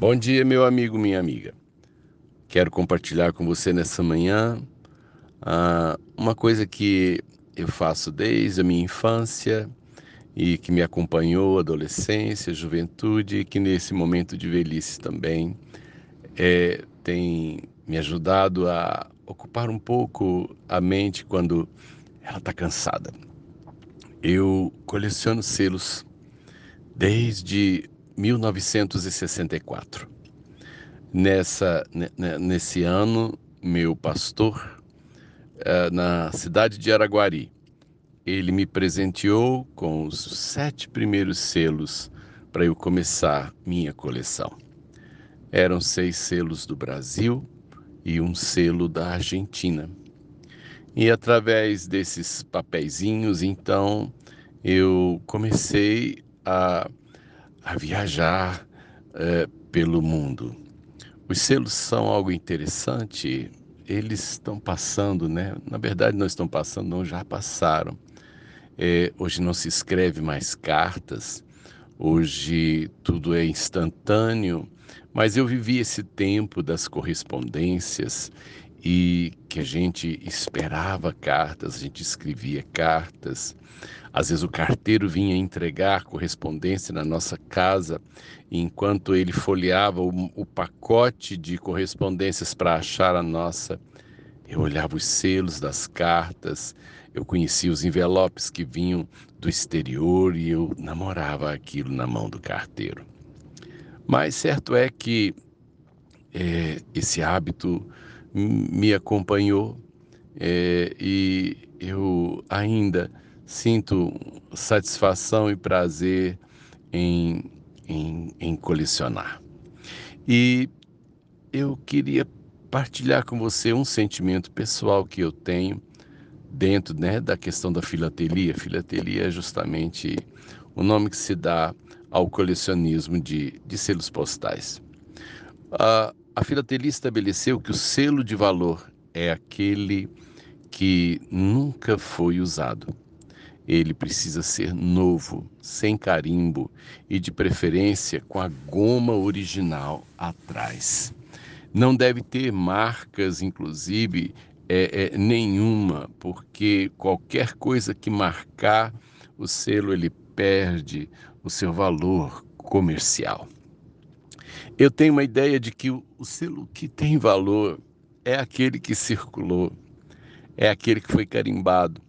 Bom dia, meu amigo, minha amiga. Quero compartilhar com você nessa manhã uh, uma coisa que eu faço desde a minha infância e que me acompanhou adolescência, juventude e que nesse momento de velhice também é, tem me ajudado a ocupar um pouco a mente quando ela está cansada. Eu coleciono selos desde 1964. Nessa, nesse ano, meu pastor, eh, na cidade de Araguari, ele me presenteou com os sete primeiros selos para eu começar minha coleção. Eram seis selos do Brasil e um selo da Argentina. E através desses papeizinhos, então, eu comecei a a viajar é, pelo mundo. Os selos são algo interessante, eles estão passando, né? Na verdade, não estão passando, não, já passaram. É, hoje não se escreve mais cartas, hoje tudo é instantâneo, mas eu vivi esse tempo das correspondências e que a gente esperava cartas, a gente escrevia cartas. Às vezes o carteiro vinha entregar correspondência na nossa casa, e enquanto ele folheava o, o pacote de correspondências para achar a nossa, eu olhava os selos das cartas, eu conhecia os envelopes que vinham do exterior e eu namorava aquilo na mão do carteiro. Mas certo é que é, esse hábito me acompanhou é, e eu ainda sinto satisfação e prazer em, em, em colecionar. E eu queria partilhar com você um sentimento pessoal que eu tenho dentro né, da questão da filatelia. Filatelia é justamente o nome que se dá ao colecionismo de, de selos postais. Uh, a filatelia estabeleceu que o selo de valor é aquele que nunca foi usado. Ele precisa ser novo, sem carimbo e de preferência com a goma original atrás. Não deve ter marcas, inclusive, é, é, nenhuma, porque qualquer coisa que marcar o selo ele perde o seu valor comercial. Eu tenho uma ideia de que o, selo que tem valor é aquele que circulou, é aquele que foi carimbado,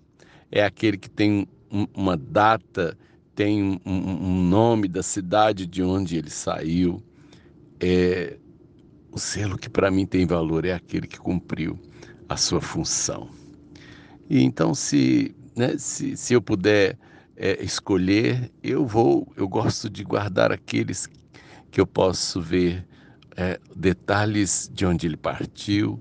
é aquele que tem um, uma data, tem um, um, nome da cidade de onde ele saiu. É, o selo que para mim tem valor é aquele que cumpriu a sua função. E então, se, né, se, se eu puder é, escolher, eu vou, eu gosto de guardar aqueles que eu posso ver é, detalhes de onde ele partiu.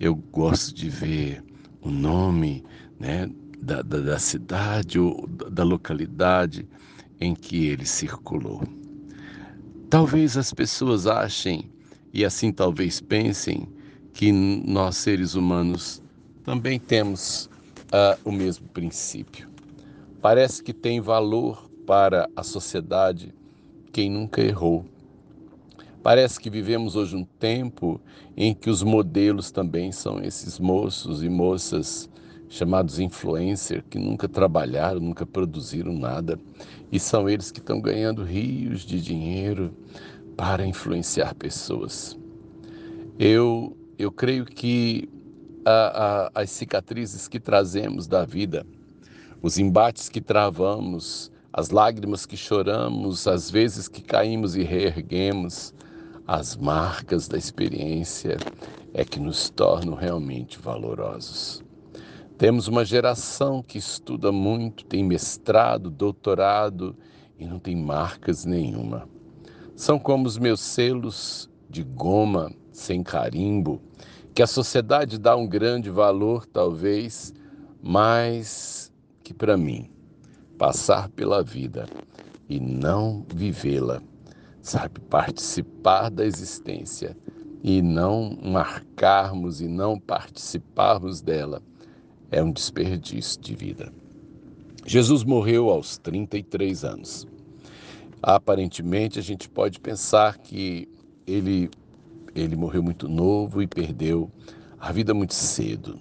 Eu gosto de ver o nome né, da, da, da cidade ou da localidade em que ele circulou. Talvez as pessoas achem, e assim talvez pensem, que nós seres humanos também temos uh, o mesmo princípio. Parece que tem valor para a sociedade quem nunca errou, Parece que vivemos hoje um tempo em que os modelos também são esses moços e moças chamados influencer que nunca trabalharam, nunca produziram nada e são eles que estão ganhando rios de dinheiro para influenciar pessoas. Eu, eu creio que a, a, as cicatrizes que trazemos da vida, os embates que travamos, as lágrimas que choramos, as vezes que caímos e reerguemos, as marcas da experiência é que nos tornam realmente valorosos. Temos uma geração que estuda muito, tem mestrado, doutorado e não tem marcas nenhuma. São como os meus selos de goma sem carimbo, que a sociedade dá um grande valor, talvez, mas que para mim, passar pela vida e não vivê-la sabe, participar da existência e não marcarmos e não participarmos dela é um desperdício de vida. Jesus morreu aos 33 anos. Aparentemente, a gente pode pensar que ele, ele morreu muito novo e perdeu a vida muito cedo.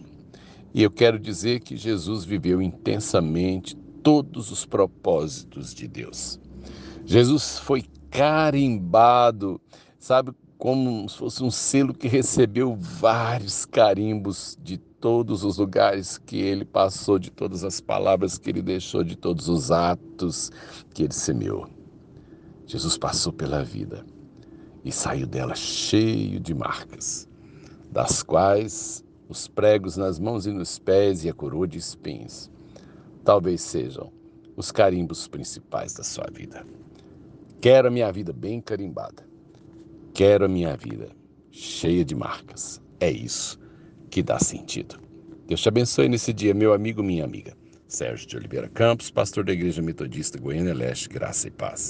E eu quero dizer que Jesus viveu intensamente todos os propósitos de Deus. Jesus foi carimbado, sabe, como se fosse um selo que recebeu vários carimbos de todos os lugares que ele passou, de todas as palavras que ele deixou, de todos os atos que ele semeou. Jesus passou pela vida e saiu dela cheio de marcas, das quais os pregos nas mãos e nos pés e a coroa de espinhos talvez sejam os carimbos principais da sua vida. Quero a minha vida bem carimbada. Quero a minha vida cheia de marcas. É isso que dá sentido. Deus te abençoe nesse dia, meu amigo, minha amiga. Sérgio de Oliveira Campos, pastor da Igreja Metodista Goiânia Leste, Graça e Paz.